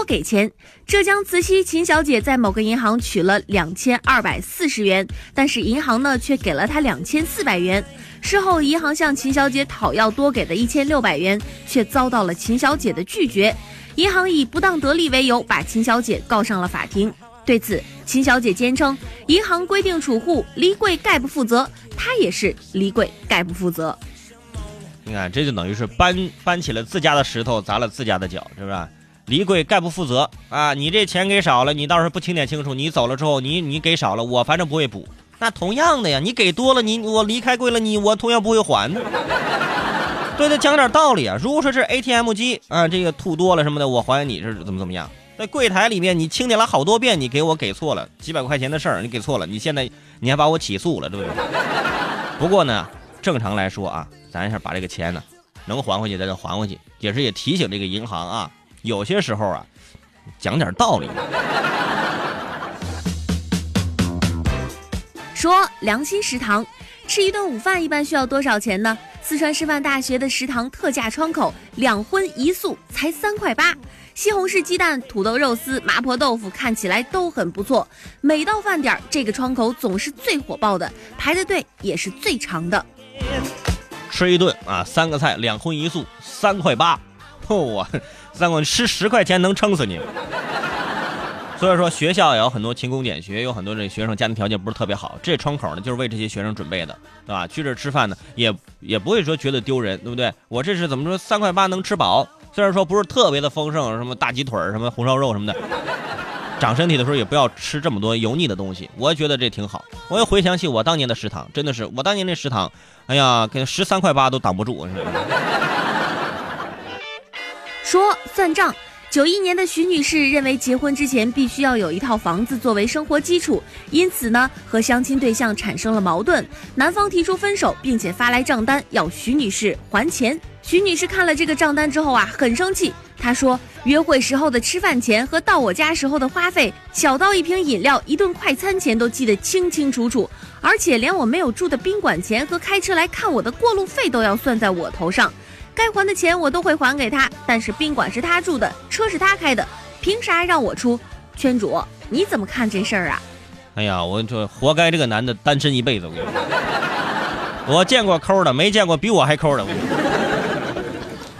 多给钱。浙江慈溪秦小姐在某个银行取了两千二百四十元，但是银行呢却给了她两千四百元。事后，银行向秦小姐讨要多给的一千六百元，却遭到了秦小姐的拒绝。银行以不当得利为由，把秦小姐告上了法庭。对此，秦小姐坚称，银行规定储户离柜概不负责，她也是离柜概不负责。你看，这就等于是搬搬起了自家的石头砸了自家的脚，是不是？离柜概不负责啊！你这钱给少了，你到时候不清点清楚，你走了之后，你你给少了，我反正不会补。那同样的呀，你给多了，你我离开柜了，你我同样不会还的。对他讲点道理啊！如果说是 ATM 机啊，这个吐多了什么的，我还你是怎么怎么样？在柜台里面你清点了好多遍，你给我给错了几百块钱的事儿，你给错了，你现在你还把我起诉了，对不对？不过呢，正常来说啊，咱是把这个钱呢能还回去咱就还回去，也是也提醒这个银行啊。有些时候啊，讲点道理。说良心食堂，吃一顿午饭一般需要多少钱呢？四川师范大学的食堂特价窗口，两荤一素才三块八，西红柿鸡蛋、土豆肉丝、麻婆豆腐看起来都很不错。每到饭点，这个窗口总是最火爆的，排的队也是最长的。吃一顿啊，三个菜，两荤一素，三块八，嚯！三块吃十块钱能撑死你。所以说学校也有很多勤工俭学，有很多这学生家庭条件不是特别好，这窗口呢就是为这些学生准备的，对吧？去这吃饭呢也也不会说觉得丢人，对不对？我这是怎么说三块八能吃饱，虽然说不是特别的丰盛，什么大鸡腿什么红烧肉什么的，长身体的时候也不要吃这么多油腻的东西，我觉得这挺好。我又回想起我当年的食堂，真的是我当年那食堂，哎呀，跟十三块八都挡不住。说算账，九一年的徐女士认为结婚之前必须要有一套房子作为生活基础，因此呢和相亲对象产生了矛盾，男方提出分手，并且发来账单要徐女士还钱。徐女士看了这个账单之后啊，很生气，她说约会时候的吃饭钱和到我家时候的花费，小到一瓶饮料、一顿快餐钱都记得清清楚楚，而且连我没有住的宾馆钱和开车来看我的过路费都要算在我头上。该还的钱我都会还给他，但是宾馆是他住的，车是他开的，凭啥让我出？圈主，你怎么看这事儿啊？哎呀，我这活该这个男的单身一辈子。我跟你说，我见过抠的，没见过比我还抠的。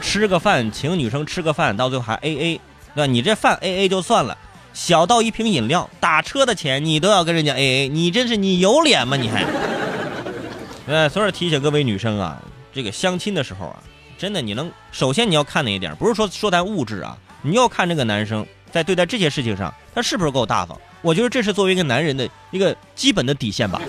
吃个饭，请女生吃个饭，到最后还 A A，对吧？你这饭 A A 就算了，小到一瓶饮料、打车的钱，你都要跟人家 A A，你真是你有脸吗？你还？哎，所以提醒各位女生啊，这个相亲的时候啊。真的，你能首先你要看哪一点？不是说说咱物质啊，你要看这个男生在对待这些事情上，他是不是够大方？我觉得这是作为一个男人的一个基本的底线吧。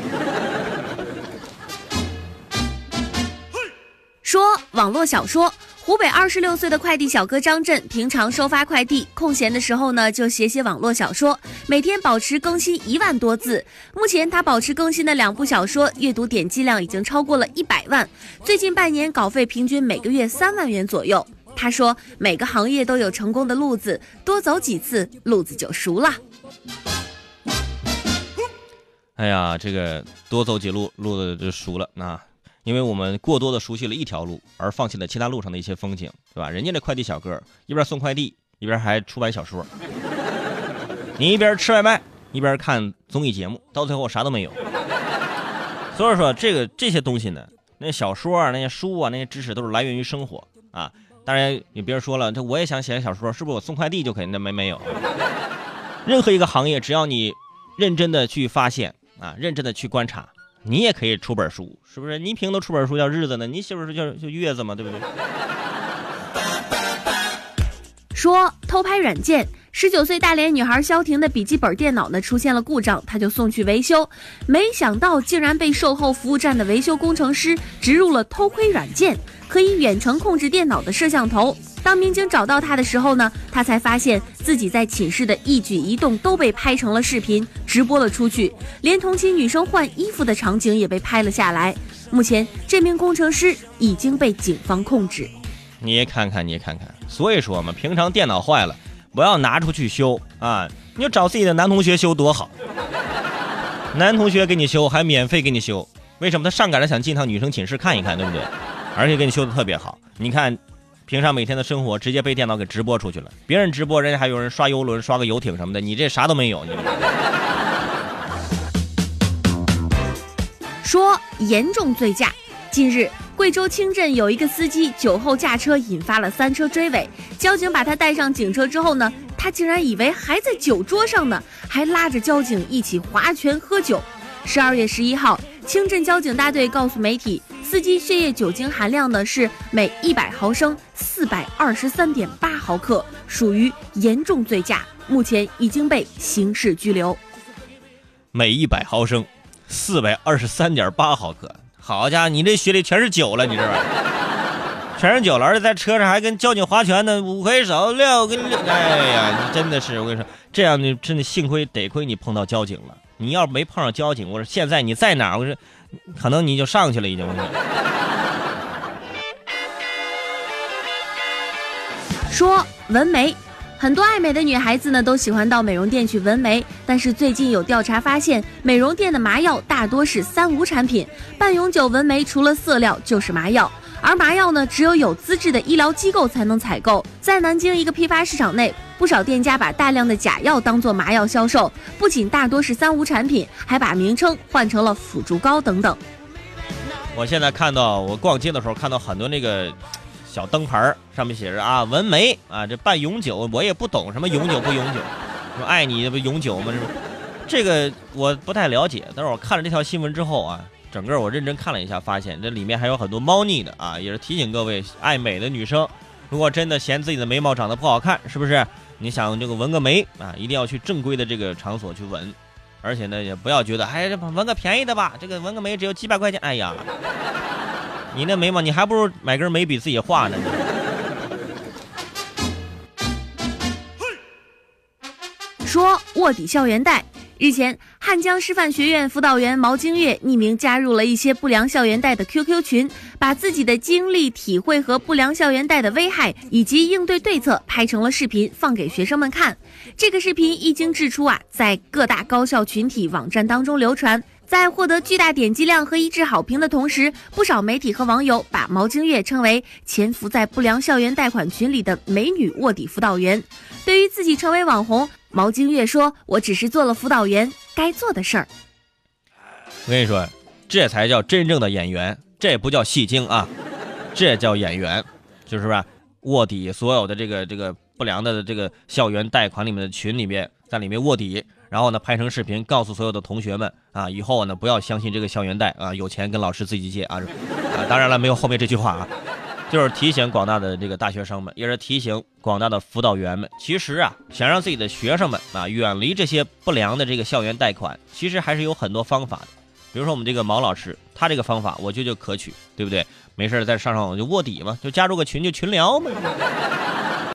说网络小说。湖北二十六岁的快递小哥张震，平常收发快递，空闲的时候呢，就写写网络小说，每天保持更新一万多字。目前他保持更新的两部小说，阅读点击量已经超过了一百万。最近半年稿费平均每个月三万元左右。他说，每个行业都有成功的路子，多走几次路子就熟了。哎呀，这个多走几路路子就熟了啊。因为我们过多的熟悉了一条路，而放弃了其他路上的一些风景，对吧？人家这快递小哥一边送快递，一边还出版小说。你一边吃外卖，一边看综艺节目，到最后啥都没有。所以说，这个这些东西呢，那小说啊，那些书啊，那些知识都是来源于生活啊。当然，有别人说了，这我也想写小说，是不是我送快递就可以？那没没有。任何一个行业，只要你认真的去发现啊，认真的去观察。你也可以出本书，是不是？倪萍都出本书叫《日子》呢，你媳妇是叫叫月子嘛，对不对？说偷拍软件，十九岁大连女孩肖婷的笔记本电脑呢出现了故障，她就送去维修，没想到竟然被售后服务站的维修工程师植入了偷窥软件，可以远程控制电脑的摄像头。当民警找到他的时候呢，他才发现自己在寝室的一举一动都被拍成了视频，直播了出去，连同其女生换衣服的场景也被拍了下来。目前，这名工程师已经被警方控制。你看看，你看看，所以说嘛，平常电脑坏了不要拿出去修啊，你就找自己的男同学修多好，男同学给你修还免费给你修，为什么？他上赶着想进趟女生寝室看一看，对不对？而且给你修的特别好，你看。平常每天的生活直接被电脑给直播出去了。别人直播，人家还有人刷游轮、刷个游艇什么的，你这啥都没有。你 说严重醉驾，近日。贵州清镇有一个司机酒后驾车，引发了三车追尾。交警把他带上警车之后呢，他竟然以为还在酒桌上呢，还拉着交警一起划拳喝酒。十二月十一号，清镇交警大队告诉媒体，司机血液酒精含量呢是每一百毫升四百二十三点八毫克，属于严重醉驾，目前已经被刑事拘留。每一百毫升四百二十三点八毫克。好家伙，你这血里全是酒了，你这，全是酒了，而且在车上还跟交警划拳呢，五回手六个六，哎呀，你真的是，我跟你说，这样你真的幸亏得亏你碰到交警了，你要没碰上交警，我说现在你在哪儿，我说可能你就上去了已经。说纹眉。很多爱美的女孩子呢，都喜欢到美容店去纹眉。但是最近有调查发现，美容店的麻药大多是三无产品，半永久纹眉除了色料就是麻药，而麻药呢，只有有资质的医疗机构才能采购。在南京一个批发市场内，不少店家把大量的假药当做麻药销售，不仅大多是三无产品，还把名称换成了辅助膏等等。我现在看到，我逛街的时候看到很多那个。小灯牌上面写着啊，纹眉啊，这半永久，我也不懂什么永久不永久，说爱你不永久吗？是吧？这个我不太了解。但是我看了这条新闻之后啊，整个我认真看了一下，发现这里面还有很多猫腻的啊，也是提醒各位爱美的女生，如果真的嫌自己的眉毛长得不好看，是不是？你想这个纹个眉啊，一定要去正规的这个场所去纹，而且呢，也不要觉得哎，这纹个便宜的吧，这个纹个眉只有几百块钱，哎呀。你那眉毛，你还不如买根眉笔自己画呢。说卧底校园贷。日前，汉江师范学院辅导员毛晶月匿名加入了一些不良校园贷的 QQ 群，把自己的经历、体会和不良校园贷的危害以及应对对策拍成了视频，放给学生们看。这个视频一经制出啊，在各大高校群体网站当中流传。在获得巨大点击量和一致好评的同时，不少媒体和网友把毛晶月称为潜伏在不良校园贷款群里的美女卧底辅导员。对于自己成为网红，毛金月说：“我只是做了辅导员该做的事儿。”我跟你说，这才叫真正的演员，这不叫戏精啊，这叫演员，就是吧？卧底所有的这个这个不良的这个校园贷款里面的群里面，在里面卧底。然后呢，拍成视频告诉所有的同学们啊，以后呢不要相信这个校园贷啊，有钱跟老师自己借啊。啊，当然了，没有后面这句话啊，就是提醒广大的这个大学生们，也是提醒广大的辅导员们，其实啊，想让自己的学生们啊远离这些不良的这个校园贷款，其实还是有很多方法的。比如说我们这个毛老师，他这个方法我觉就可取，对不对？没事再上上网就卧底嘛，就加入个群就群聊嘛。